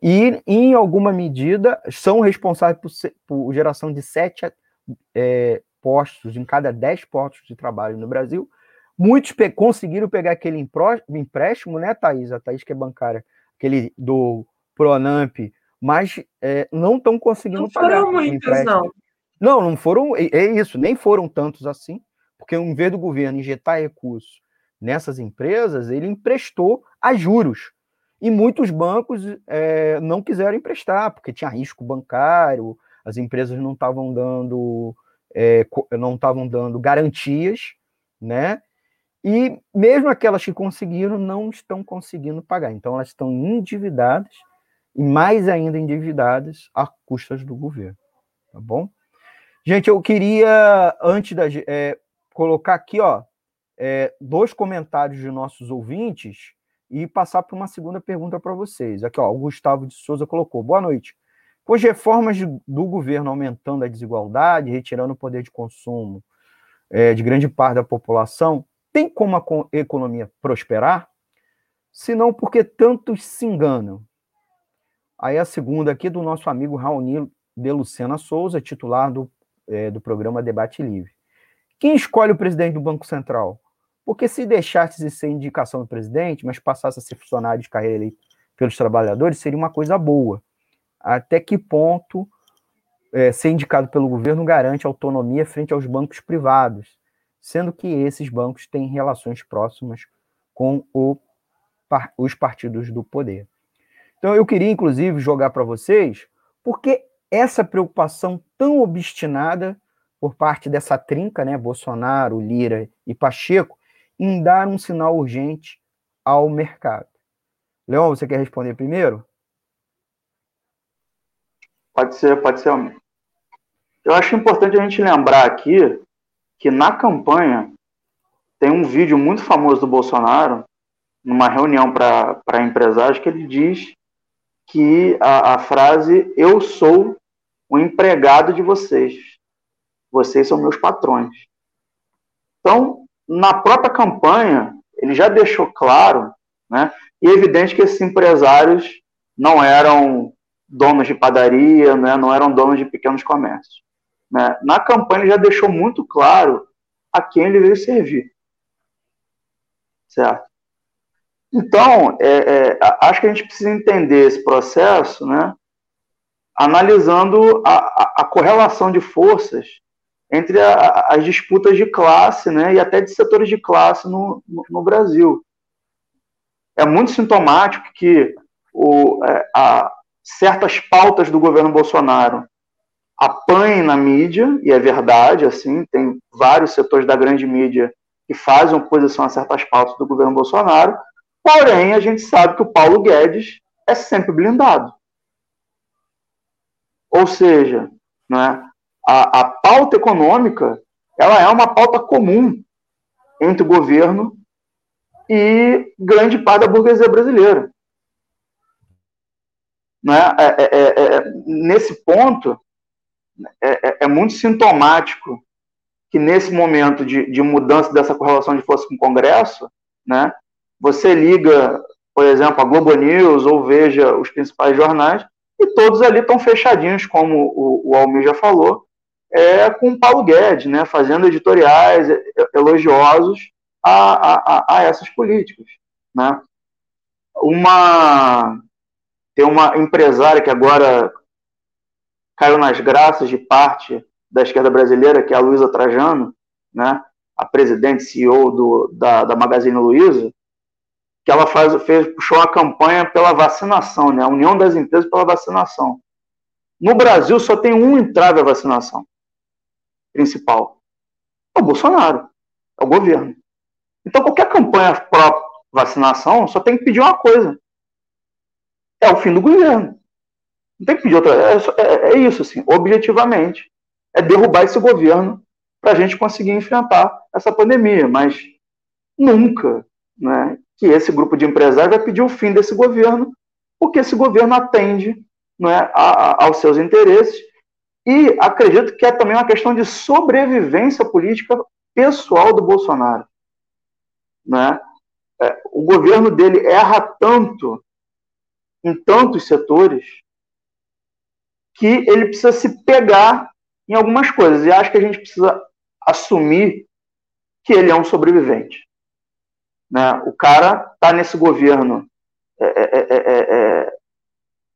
e, em alguma medida, são responsáveis por, por geração de sete é, postos em cada dez postos de trabalho no Brasil. Muitos pe conseguiram pegar aquele empréstimo, né, Thaís? A Thaís, que é bancária, aquele do Pronamp mas é, não estão conseguindo não pagar. Foram muitos, não. Não, não foram, é, é isso, nem foram tantos assim, porque em vez do governo injetar recursos nessas empresas, ele emprestou a juros. E muitos bancos é, não quiseram emprestar, porque tinha risco bancário, as empresas não estavam dando, é, não estavam dando garantias, né? E mesmo aquelas que conseguiram não estão conseguindo pagar. Então elas estão endividadas e mais ainda endividadas a custas do governo, tá bom? Gente, eu queria antes da é, colocar aqui, ó, é, dois comentários de nossos ouvintes e passar para uma segunda pergunta para vocês. Aqui, ó, o Gustavo de Souza colocou: boa noite. Com as reformas de, do governo aumentando a desigualdade, retirando o poder de consumo é, de grande parte da população, tem como a economia prosperar? Se não, porque tantos se enganam? Aí a segunda aqui do nosso amigo Raoni de Lucena Souza, titular do, é, do programa Debate Livre. Quem escolhe o presidente do Banco Central? Porque se deixasse de ser indicação do presidente, mas passasse a ser funcionário de carreira eleito pelos trabalhadores, seria uma coisa boa. Até que ponto é, ser indicado pelo governo garante autonomia frente aos bancos privados, sendo que esses bancos têm relações próximas com o, os partidos do poder. Então, eu queria, inclusive, jogar para vocês porque essa preocupação tão obstinada por parte dessa trinca, né, Bolsonaro, Lira e Pacheco, em dar um sinal urgente ao mercado. Leon, você quer responder primeiro? Pode ser, pode ser. Eu acho importante a gente lembrar aqui que na campanha tem um vídeo muito famoso do Bolsonaro, numa reunião para empresários, que ele diz que a, a frase eu sou o empregado de vocês, vocês são meus patrões. Então, na própria campanha, ele já deixou claro, né, e é evidente que esses empresários não eram donos de padaria, né, não eram donos de pequenos comércios. Né? Na campanha, ele já deixou muito claro a quem ele veio servir. Certo? Então, é, é, acho que a gente precisa entender esse processo, né, analisando a, a, a correlação de forças entre a, as disputas de classe né, e até de setores de classe no, no, no Brasil. É muito sintomático que o, é, a, certas pautas do governo Bolsonaro apanhem na mídia, e é verdade, assim, tem vários setores da grande mídia que fazem oposição a certas pautas do governo Bolsonaro, porém a gente sabe que o Paulo Guedes é sempre blindado. Ou seja, né, a, a pauta econômica ela é uma pauta comum entre o governo e grande parte da burguesia brasileira. Né? É, é, é, é nesse ponto, é, é, é, muito sintomático que nesse momento de, de, mudança dessa correlação de força com o Congresso, né, você liga, por exemplo, a Globo News ou veja os principais jornais, e todos ali estão fechadinhos, como o, o Almir já falou, é, com o Paulo Guedes, né, fazendo editoriais elogiosos a, a, a essas políticas. Né. Uma, tem uma empresária que agora caiu nas graças de parte da esquerda brasileira, que é a Luísa Trajano, né, a presidente CEO do, da, da Magazine Luiza, que ela faz, fez, puxou uma campanha pela vacinação, né, a União das Empresas pela Vacinação. No Brasil só tem um entrave à vacinação principal. É o Bolsonaro, é o governo. Então qualquer campanha pró-vacinação só tem que pedir uma coisa. É o fim do governo. Não tem que pedir outra. É, é, é isso, assim, objetivamente. É derrubar esse governo para a gente conseguir enfrentar essa pandemia. Mas nunca né, que esse grupo de empresários vai pedir o fim desse governo, porque esse governo atende né, a, a, aos seus interesses e acredito que é também uma questão de sobrevivência política pessoal do Bolsonaro. Né? É, o governo dele erra tanto em tantos setores que ele precisa se pegar em algumas coisas. E acho que a gente precisa assumir que ele é um sobrevivente. Né? O cara está nesse governo é é, é, é, é,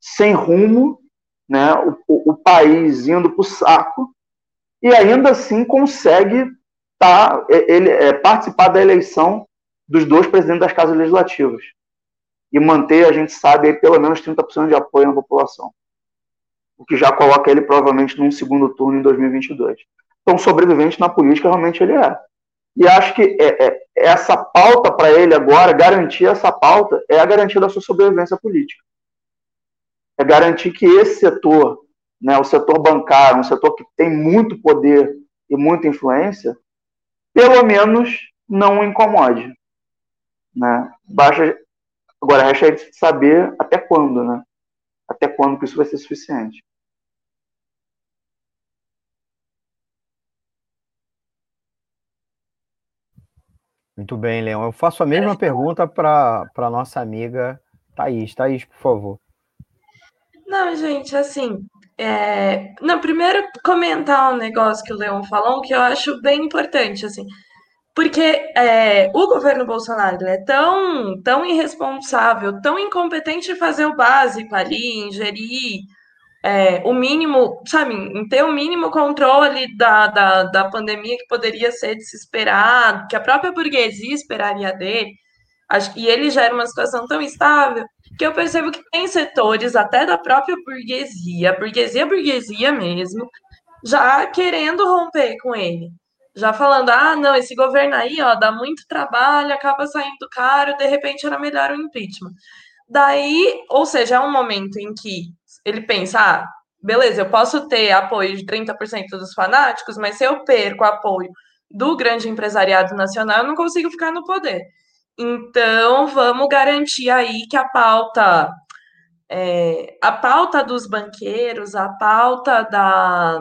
sem rumo, né, o, o país indo para o saco, e ainda assim consegue tá, ele, é, participar da eleição dos dois presidentes das casas legislativas e manter, a gente sabe, aí, pelo menos 30% de apoio na população. O que já coloca ele provavelmente num segundo turno em 2022. Então, sobrevivente na política, realmente ele é. E acho que é, é, essa pauta para ele agora, garantir essa pauta, é a garantia da sua sobrevivência política. É garantir que esse setor, né, o setor bancário, um setor que tem muito poder e muita influência, pelo menos não o incomode. Né? Baixa, agora, resta de saber até quando, né? Até quando que isso vai ser suficiente. Muito bem, Leão. Eu faço a mesma pergunta para a nossa amiga Thaís. Thaís, por favor. Não, gente, assim. É... Não, primeiro comentar um negócio que o Leão falou que eu acho bem importante, assim. Porque é, o governo Bolsonaro é tão, tão irresponsável, tão incompetente em fazer o básico ali, ingerir é, o mínimo, sabe, em ter o mínimo controle da, da, da pandemia que poderia ser de se esperar, que a própria burguesia esperaria dele. Acho, e ele já era uma situação tão estável que eu percebo que tem setores até da própria burguesia, burguesia, burguesia mesmo, já querendo romper com ele. Já falando, ah, não, esse governo aí, ó, dá muito trabalho, acaba saindo caro, de repente era melhor o impeachment. Daí, ou seja, é um momento em que ele pensa, ah, beleza, eu posso ter apoio de 30% dos fanáticos, mas se eu perco o apoio do grande empresariado nacional, eu não consigo ficar no poder. Então, vamos garantir aí que a pauta, é, a pauta dos banqueiros, a pauta da,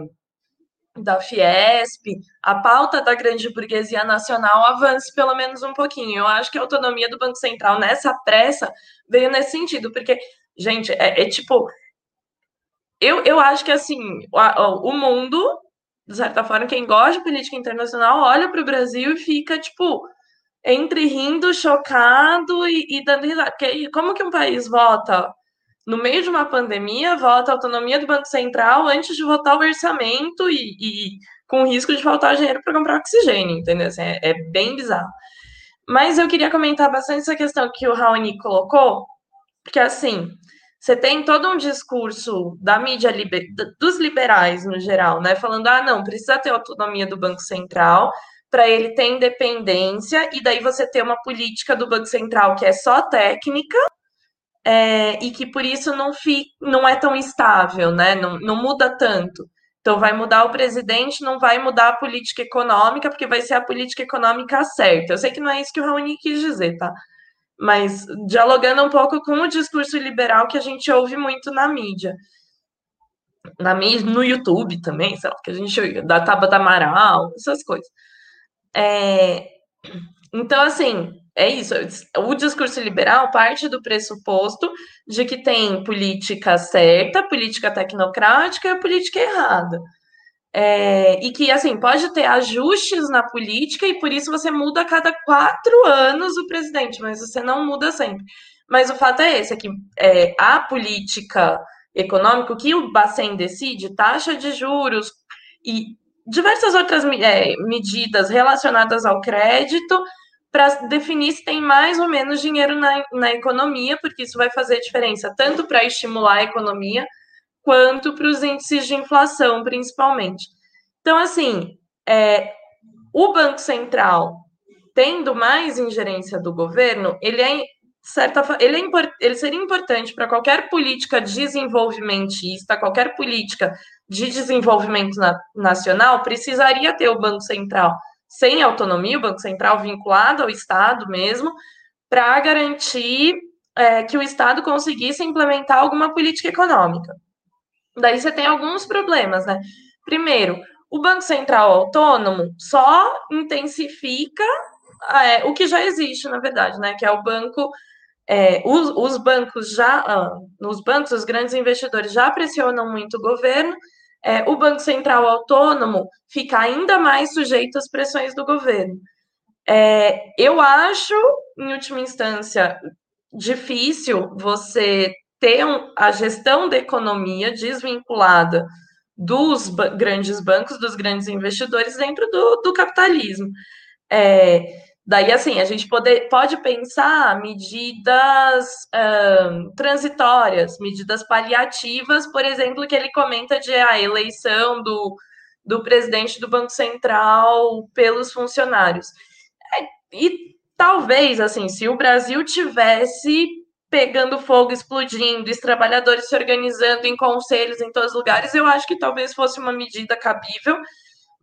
da Fiesp, a pauta da grande burguesia nacional avance pelo menos um pouquinho. Eu acho que a autonomia do Banco Central nessa pressa veio nesse sentido, porque, gente, é, é tipo, eu, eu acho que, assim, o, o mundo, de certa forma, quem gosta de política internacional, olha para o Brasil e fica, tipo, entre rindo, chocado e, e dando risada. Porque como que um país vota no meio de uma pandemia, vota a autonomia do Banco Central antes de votar o orçamento e, e com risco de faltar dinheiro para comprar oxigênio, entendeu? Assim, é, é, bem bizarro. Mas eu queria comentar bastante essa questão que o Raoni colocou, porque assim, você tem todo um discurso da mídia liber... dos liberais no geral, né? Falando, ah, não, precisa ter autonomia do Banco Central para ele ter independência, e daí você ter uma política do Banco Central que é só técnica, é, e que por isso não, fi, não é tão estável, né? Não, não muda tanto. Então, vai mudar o presidente, não vai mudar a política econômica, porque vai ser a política econômica certa. Eu sei que não é isso que o Raoni quis dizer, tá? mas dialogando um pouco com o discurso liberal que a gente ouve muito na mídia. Na mídia, no YouTube também, sei lá, que a gente da Tabata Amaral, essas coisas. É, então, assim, é isso. O discurso liberal parte do pressuposto de que tem política certa, política tecnocrática e política errada. É, e que, assim, pode ter ajustes na política e por isso você muda a cada quatro anos o presidente, mas você não muda sempre. Mas o fato é esse, é que é, a política econômica, o que o Bacen decide, taxa de juros e diversas outras é, medidas relacionadas ao crédito, para definir se tem mais ou menos dinheiro na, na economia, porque isso vai fazer diferença tanto para estimular a economia, quanto para os índices de inflação, principalmente. Então, assim, é, o Banco Central, tendo mais ingerência do governo, ele é certa ele, é, ele seria importante para qualquer política desenvolvimentista, qualquer política de desenvolvimento na, nacional, precisaria ter o Banco Central sem autonomia, o Banco Central vinculado ao Estado mesmo, para garantir é, que o Estado conseguisse implementar alguma política econômica. Daí você tem alguns problemas, né? Primeiro, o Banco Central autônomo só intensifica é, o que já existe, na verdade, né? Que é o banco. É, os, os, bancos já, ah, nos bancos, os grandes investidores já pressionam muito o governo, é, o Banco Central autônomo fica ainda mais sujeito às pressões do governo. É, eu acho, em última instância, difícil você ter a gestão da economia desvinculada dos ba grandes bancos, dos grandes investidores dentro do, do capitalismo. É, daí, assim, a gente pode, pode pensar medidas transitórias, medidas paliativas, por exemplo, que ele comenta de a eleição do, do presidente do Banco Central pelos funcionários. É, e talvez, assim, se o Brasil tivesse pegando fogo, explodindo, os trabalhadores se organizando em conselhos em todos os lugares, eu acho que talvez fosse uma medida cabível,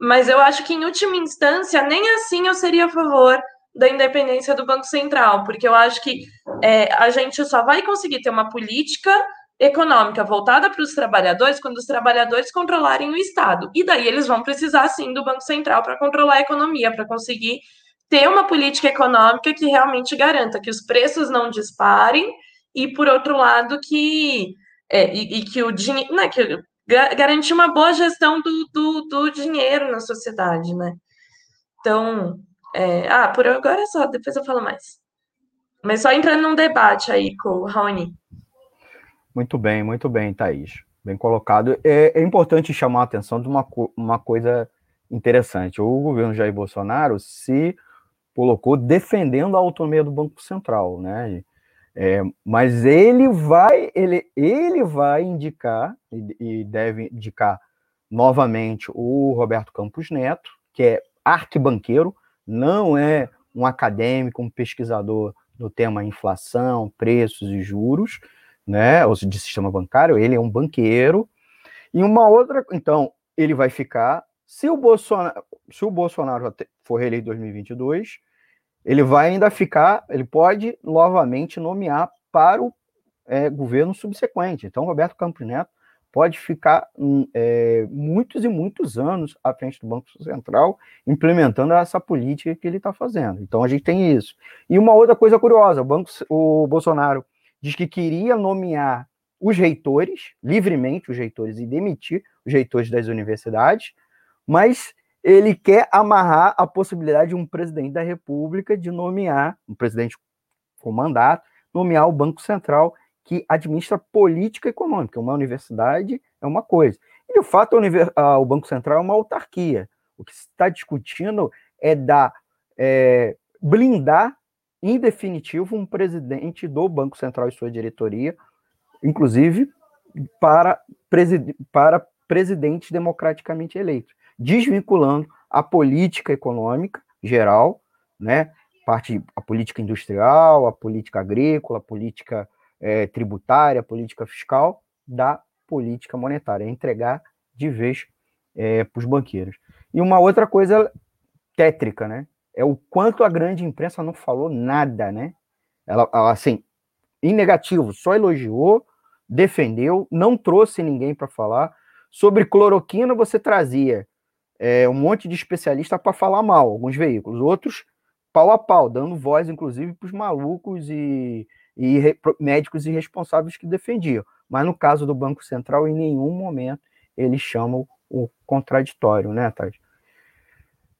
mas eu acho que, em última instância, nem assim eu seria a favor da independência do Banco Central, porque eu acho que é, a gente só vai conseguir ter uma política econômica voltada para os trabalhadores quando os trabalhadores controlarem o Estado. E daí eles vão precisar, sim, do Banco Central para controlar a economia, para conseguir ter uma política econômica que realmente garanta que os preços não disparem e, por outro lado, que, é, e, e, que o dinheiro, né, que garantir uma boa gestão do, do, do, dinheiro na sociedade, né? Então, é, ah, por agora é só, depois eu falo mais. Mas só entrando num debate aí com o Raoni. Muito bem, muito bem, Thaís. Bem colocado. É, é importante chamar a atenção de uma, uma coisa interessante. O governo Jair Bolsonaro se colocou defendendo a autonomia do Banco Central, né? É, mas ele vai, ele, ele vai indicar e, e, deve indicar novamente o Roberto Campos Neto, que é arquibanqueiro, não é um acadêmico, um pesquisador do tema inflação, preços e juros, né, ou de sistema bancário, ele é um banqueiro. E uma outra, então, ele vai ficar, se o Bolsonaro, se o Bolsonaro for reeleito em 2022, ele vai ainda ficar, ele pode novamente nomear para o é, governo subsequente. Então, Roberto Campos Neto pode ficar hum, é, muitos e muitos anos à frente do Banco Central, implementando essa política que ele está fazendo. Então, a gente tem isso. E uma outra coisa curiosa: o, Banco, o Bolsonaro diz que queria nomear os reitores, livremente os reitores, e demitir os reitores das universidades, mas ele quer amarrar a possibilidade de um presidente da República de nomear, um presidente com mandato, nomear o Banco Central que administra política econômica. Uma universidade é uma coisa. E, de fato, o Banco Central é uma autarquia. O que se está discutindo é dar, é, blindar, em definitivo, um presidente do Banco Central e sua diretoria, inclusive para, preside, para presidente democraticamente eleito desvinculando a política econômica geral, né, parte a política industrial, a política agrícola, a política é, tributária, a política fiscal da política monetária, entregar de vez é, para os banqueiros. E uma outra coisa tétrica, né, é o quanto a grande imprensa não falou nada, né? Ela, ela assim, em negativo, só elogiou, defendeu, não trouxe ninguém para falar. Sobre cloroquina, você trazia é, um monte de especialista para falar mal, alguns veículos, outros pau a pau, dando voz, inclusive, para os malucos e, e re, médicos irresponsáveis que defendiam. Mas no caso do Banco Central, em nenhum momento eles chamam o contraditório, né, Tati?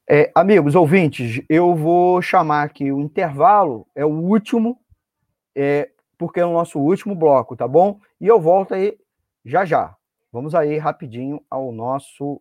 É, amigos, ouvintes, eu vou chamar aqui o intervalo, é o último, é, porque é o nosso último bloco, tá bom? E eu volto aí já já. Vamos aí rapidinho ao nosso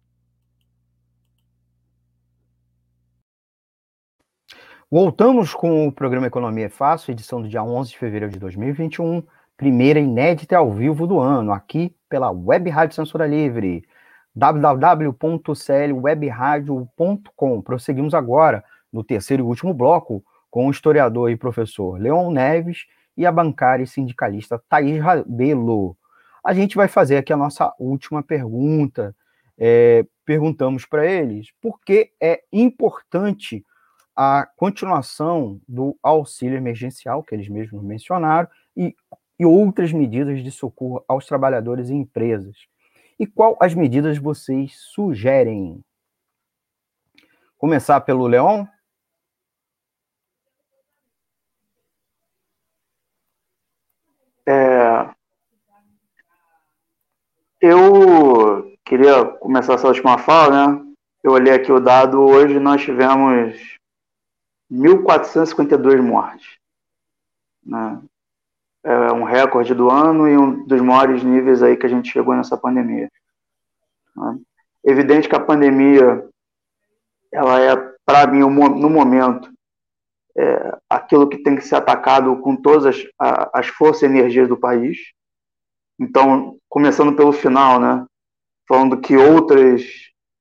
Voltamos com o programa Economia é Fácil, edição do dia 11 de fevereiro de 2021, primeira inédita ao vivo do ano, aqui pela Web Rádio Censura Livre. www.clwebradio.com. Prosseguimos agora no terceiro e último bloco com o historiador e professor Leon Neves e a bancária e sindicalista Thaís Rabelo. A gente vai fazer aqui a nossa última pergunta. É, perguntamos para eles por que é importante a continuação do auxílio emergencial, que eles mesmos mencionaram, e, e outras medidas de socorro aos trabalhadores e empresas. E qual as medidas vocês sugerem? Começar pelo Leon? É, eu queria começar essa última fala, né? Eu olhei aqui o dado, hoje nós tivemos 1.452 mortes. Né? É um recorde do ano e um dos maiores níveis aí que a gente chegou nessa pandemia. Né? Evidente que a pandemia, ela é, para mim, no momento, é, aquilo que tem que ser atacado com todas as, as forças e energias do país. Então, começando pelo final, né, falando que outras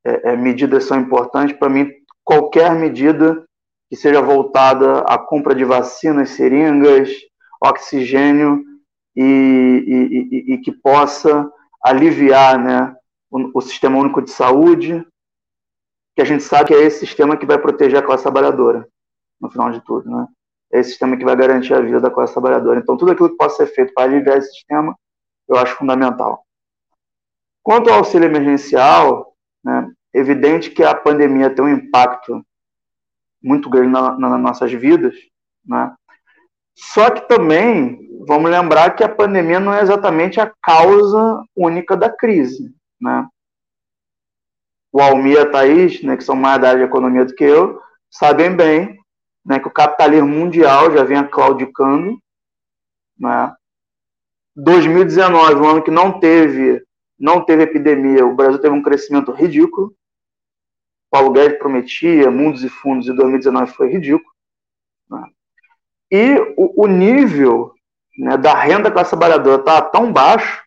é, é medidas são importantes, para mim, qualquer medida que seja voltada à compra de vacinas, seringas, oxigênio e, e, e, e que possa aliviar né, o, o, Sistema Único de Saúde, que a gente sabe que é esse sistema que vai proteger a classe trabalhadora no final de tudo, né? É esse sistema que vai garantir a vida da classe trabalhadora. Então, tudo aquilo que possa ser feito para aliviar esse sistema, eu acho fundamental. Quanto ao auxílio emergencial, né, evidente que a pandemia tem um impacto muito grande na, na, nas nossas vidas, né? Só que também vamos lembrar que a pandemia não é exatamente a causa única da crise, né? O Almir e a Thaís, né, que são mais da área de economia do que eu, sabem bem né, que o capitalismo mundial já vinha claudicando. Né? 2019, um ano que não teve, não teve epidemia, o Brasil teve um crescimento ridículo. Paulo Guedes prometia mundos e fundos e 2019 foi ridículo. Né? E o, o nível né, da renda da classe trabalhadora está tão baixo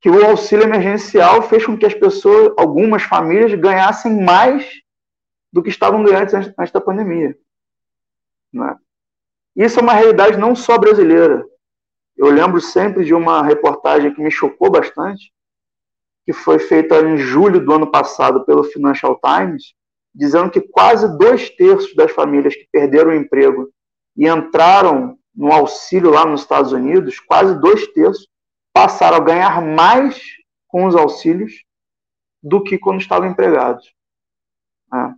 que o auxílio emergencial fez com que as pessoas, algumas famílias, ganhassem mais do que estavam ganhando antes, antes da pandemia. Né? Isso é uma realidade não só brasileira. Eu lembro sempre de uma reportagem que me chocou bastante, que foi feita em julho do ano passado pelo Financial Times, dizendo que quase dois terços das famílias que perderam o emprego e entraram no auxílio lá nos Estados Unidos, quase dois terços passaram a ganhar mais com os auxílios do que quando estavam empregados. Né?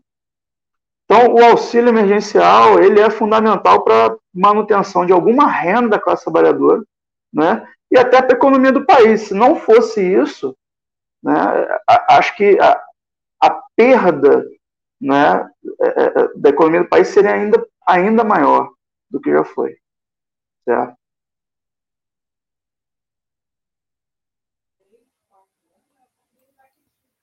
Então, o auxílio emergencial ele é fundamental para manutenção de alguma renda da classe trabalhadora, né? E até para a economia do país. Se não fosse isso, né, acho que a, a perda né, é, é, é, da economia do país seria ainda, ainda maior do que já foi. Certo?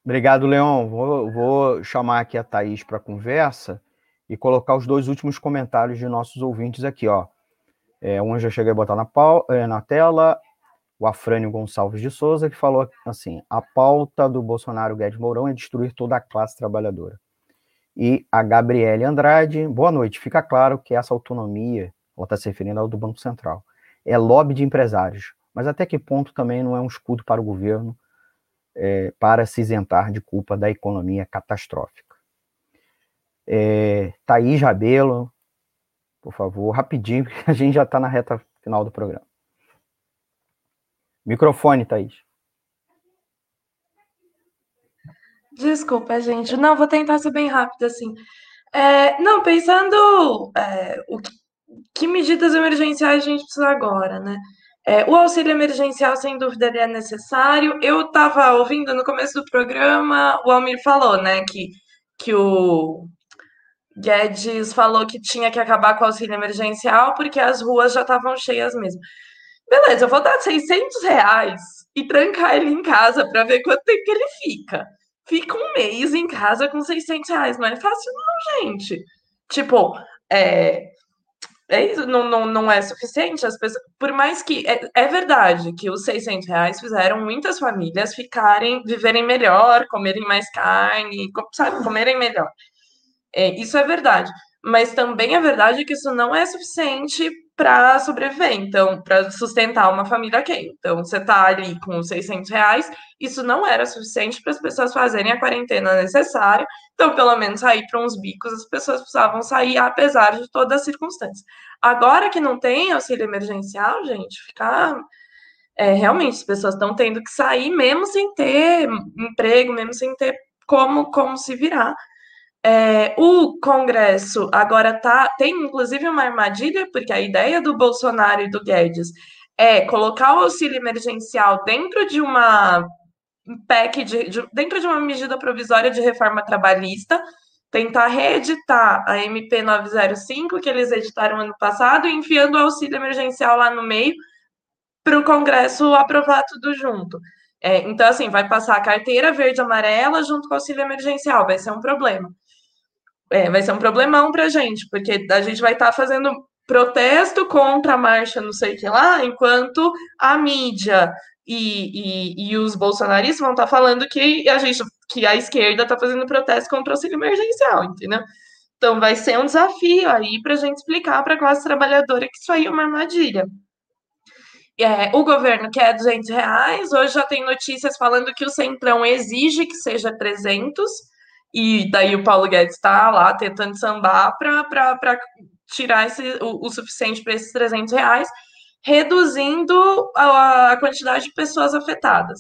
Obrigado, Leon. Vou, vou chamar aqui a Thaís para conversa e colocar os dois últimos comentários de nossos ouvintes aqui, ó. É, um já cheguei a botar na, pau, na tela, o Afrânio Gonçalves de Souza, que falou assim: a pauta do Bolsonaro Guedes Mourão é destruir toda a classe trabalhadora. E a Gabriele Andrade, boa noite. Fica claro que essa autonomia, ela está se referindo ao do Banco Central, é lobby de empresários. Mas até que ponto também não é um escudo para o governo é, para se isentar de culpa da economia catastrófica. É, Thaís Rabelo, por favor, rapidinho, porque a gente já está na reta final do programa. Microfone, Thaís. Desculpa, gente. Não, vou tentar ser bem rápido assim. É, não, pensando é, o que, que medidas emergenciais a gente precisa agora, né? É, o auxílio emergencial, sem dúvida, ele é necessário. Eu estava ouvindo no começo do programa, o Almir falou, né, que, que o Guedes falou que tinha que acabar com o auxílio emergencial porque as ruas já estavam cheias mesmo. Beleza, eu vou dar 600 reais e trancar ele em casa para ver quanto tempo que ele fica. Fica um mês em casa com 600 reais. Não é fácil, não, gente. Tipo, é, é isso, não, não, não é suficiente. As pessoas, por mais que é, é, verdade que os 600 reais fizeram muitas famílias ficarem, viverem melhor, comerem mais carne, sabe, comerem melhor. É, isso é verdade. Mas também é verdade que isso não é suficiente para sobreviver, então, para sustentar uma família ok. Então, você está ali com 600 reais, isso não era suficiente para as pessoas fazerem a quarentena necessária. Então, pelo menos sair para uns bicos, as pessoas precisavam sair, apesar de todas as circunstâncias. Agora que não tem auxílio emergencial, gente, ficar. É, realmente, as pessoas estão tendo que sair mesmo sem ter emprego, mesmo sem ter como, como se virar. É, o Congresso agora tá, tem inclusive uma armadilha, porque a ideia do Bolsonaro e do Guedes é colocar o auxílio emergencial dentro de uma PEC, de, de, dentro de uma medida provisória de reforma trabalhista, tentar reeditar a MP 905, que eles editaram ano passado, enfiando o auxílio emergencial lá no meio, para o Congresso aprovar tudo junto. É, então, assim, vai passar a carteira verde amarela junto com o auxílio emergencial, vai ser um problema é, vai ser um problemão para a gente, porque a gente vai estar tá fazendo protesto contra a marcha não sei o que lá, enquanto a mídia e, e, e os bolsonaristas vão estar tá falando que a gente, que a esquerda está fazendo protesto contra o auxílio emergencial, entendeu? Então vai ser um desafio aí para a gente explicar para a classe trabalhadora que isso aí é uma armadilha. É, o governo quer 200 reais, hoje já tem notícias falando que o Centrão exige que seja 300, e daí o Paulo Guedes está lá tentando sambar para tirar esse, o, o suficiente para esses 300 reais, reduzindo a, a, quantidade de pessoas afetadas.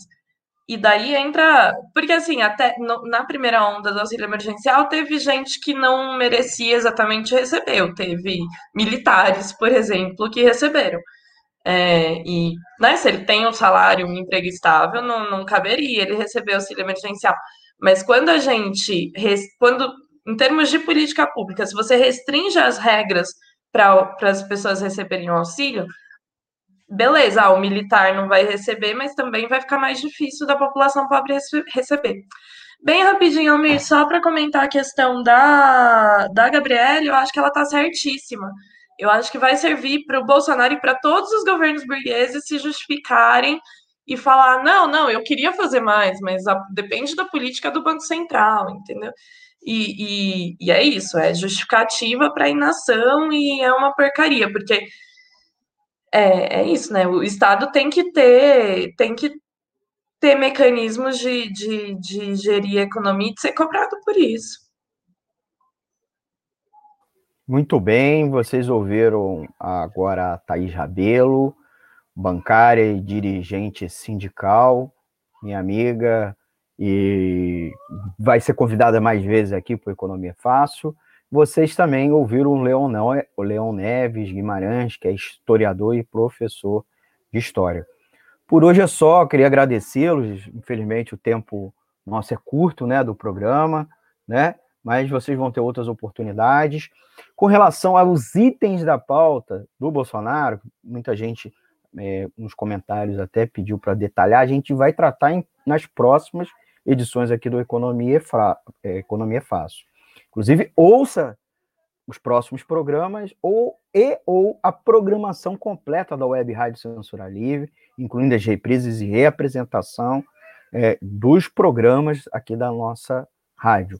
E daí entra. Porque, assim, até no, na primeira onda do auxílio emergencial, teve gente que não merecia exatamente receber. Teve militares, por exemplo, que receberam. É, e né, se ele tem um salário, um emprego estável, não, não caberia ele receber auxílio emergencial. Mas quando a gente, quando, em termos de política pública, se você restringe as regras para as pessoas receberem o auxílio, beleza, ah, o militar não vai receber, mas também vai ficar mais difícil da população pobre receber. Bem rapidinho, Almir, só para comentar a questão da, da Gabriele, eu acho que ela está certíssima. Eu acho que vai servir para o Bolsonaro e para todos os governos burgueses se justificarem e falar: não, não, eu queria fazer mais, mas a, depende da política do Banco Central, entendeu? E, e, e é isso, é justificativa para inação e é uma porcaria, porque é, é isso, né? O Estado tem que ter, tem que ter mecanismos de, de, de gerir a economia e de ser cobrado por isso. Muito bem, vocês ouviram agora a Thaís Rabelo, bancária e dirigente sindical, minha amiga, e vai ser convidada mais vezes aqui para Economia Fácil. Vocês também ouviram o Leon, o Leon Neves Guimarães, que é historiador e professor de História. Por hoje é só, queria agradecê-los. Infelizmente, o tempo nosso é curto né, do programa, né? mas vocês vão ter outras oportunidades. Com relação aos itens da pauta do Bolsonaro, muita gente é, nos comentários até pediu para detalhar, a gente vai tratar em, nas próximas edições aqui do Economia, Fra, é, Economia Fácil. Inclusive, ouça os próximos programas ou e ou a programação completa da Web Rádio Censura Livre, incluindo as reprises e reapresentação é, dos programas aqui da nossa rádio.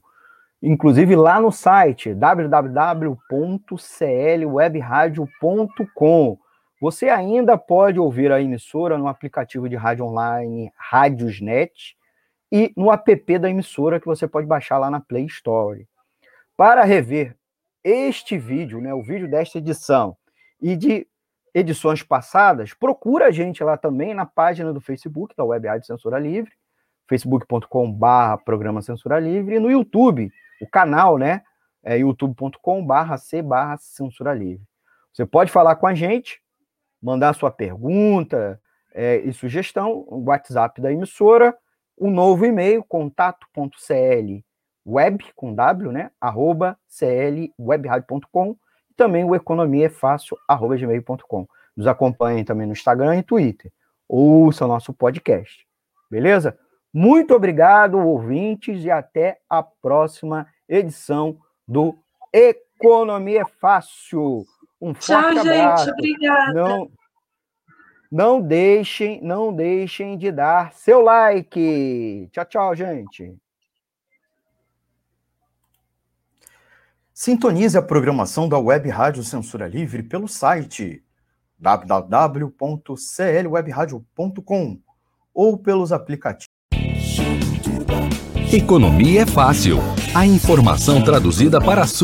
Inclusive lá no site www.clwebradio.com você ainda pode ouvir a emissora no aplicativo de rádio online Radiosnet e no app da emissora que você pode baixar lá na Play Store. Para rever este vídeo, né, o vídeo desta edição e de edições passadas, procura a gente lá também na página do Facebook da Web Rádio Censura Livre, facebook.com/barra Programa Censura Livre, e no YouTube, o canal, né, é youtube.com/barra C/barra Censura Livre. Você pode falar com a gente mandar sua pergunta é, e sugestão, o WhatsApp da emissora, o novo e-mail, contato.cl web, com W, né, arroba clwebradio.com e também o economia é fácil, arroba gmail.com. Nos acompanhem também no Instagram e Twitter. Ouça nosso podcast. Beleza? Muito obrigado, ouvintes, e até a próxima edição do Economia Fácil. Um forte Tchau, abraço. gente. Obrigada. Não, não deixem, não deixem de dar seu like. Tchau, tchau, gente. Sintonize a programação da Web Rádio Censura Livre pelo site www.clwebradio.com ou pelos aplicativos. Economia é fácil. A informação traduzida para a sua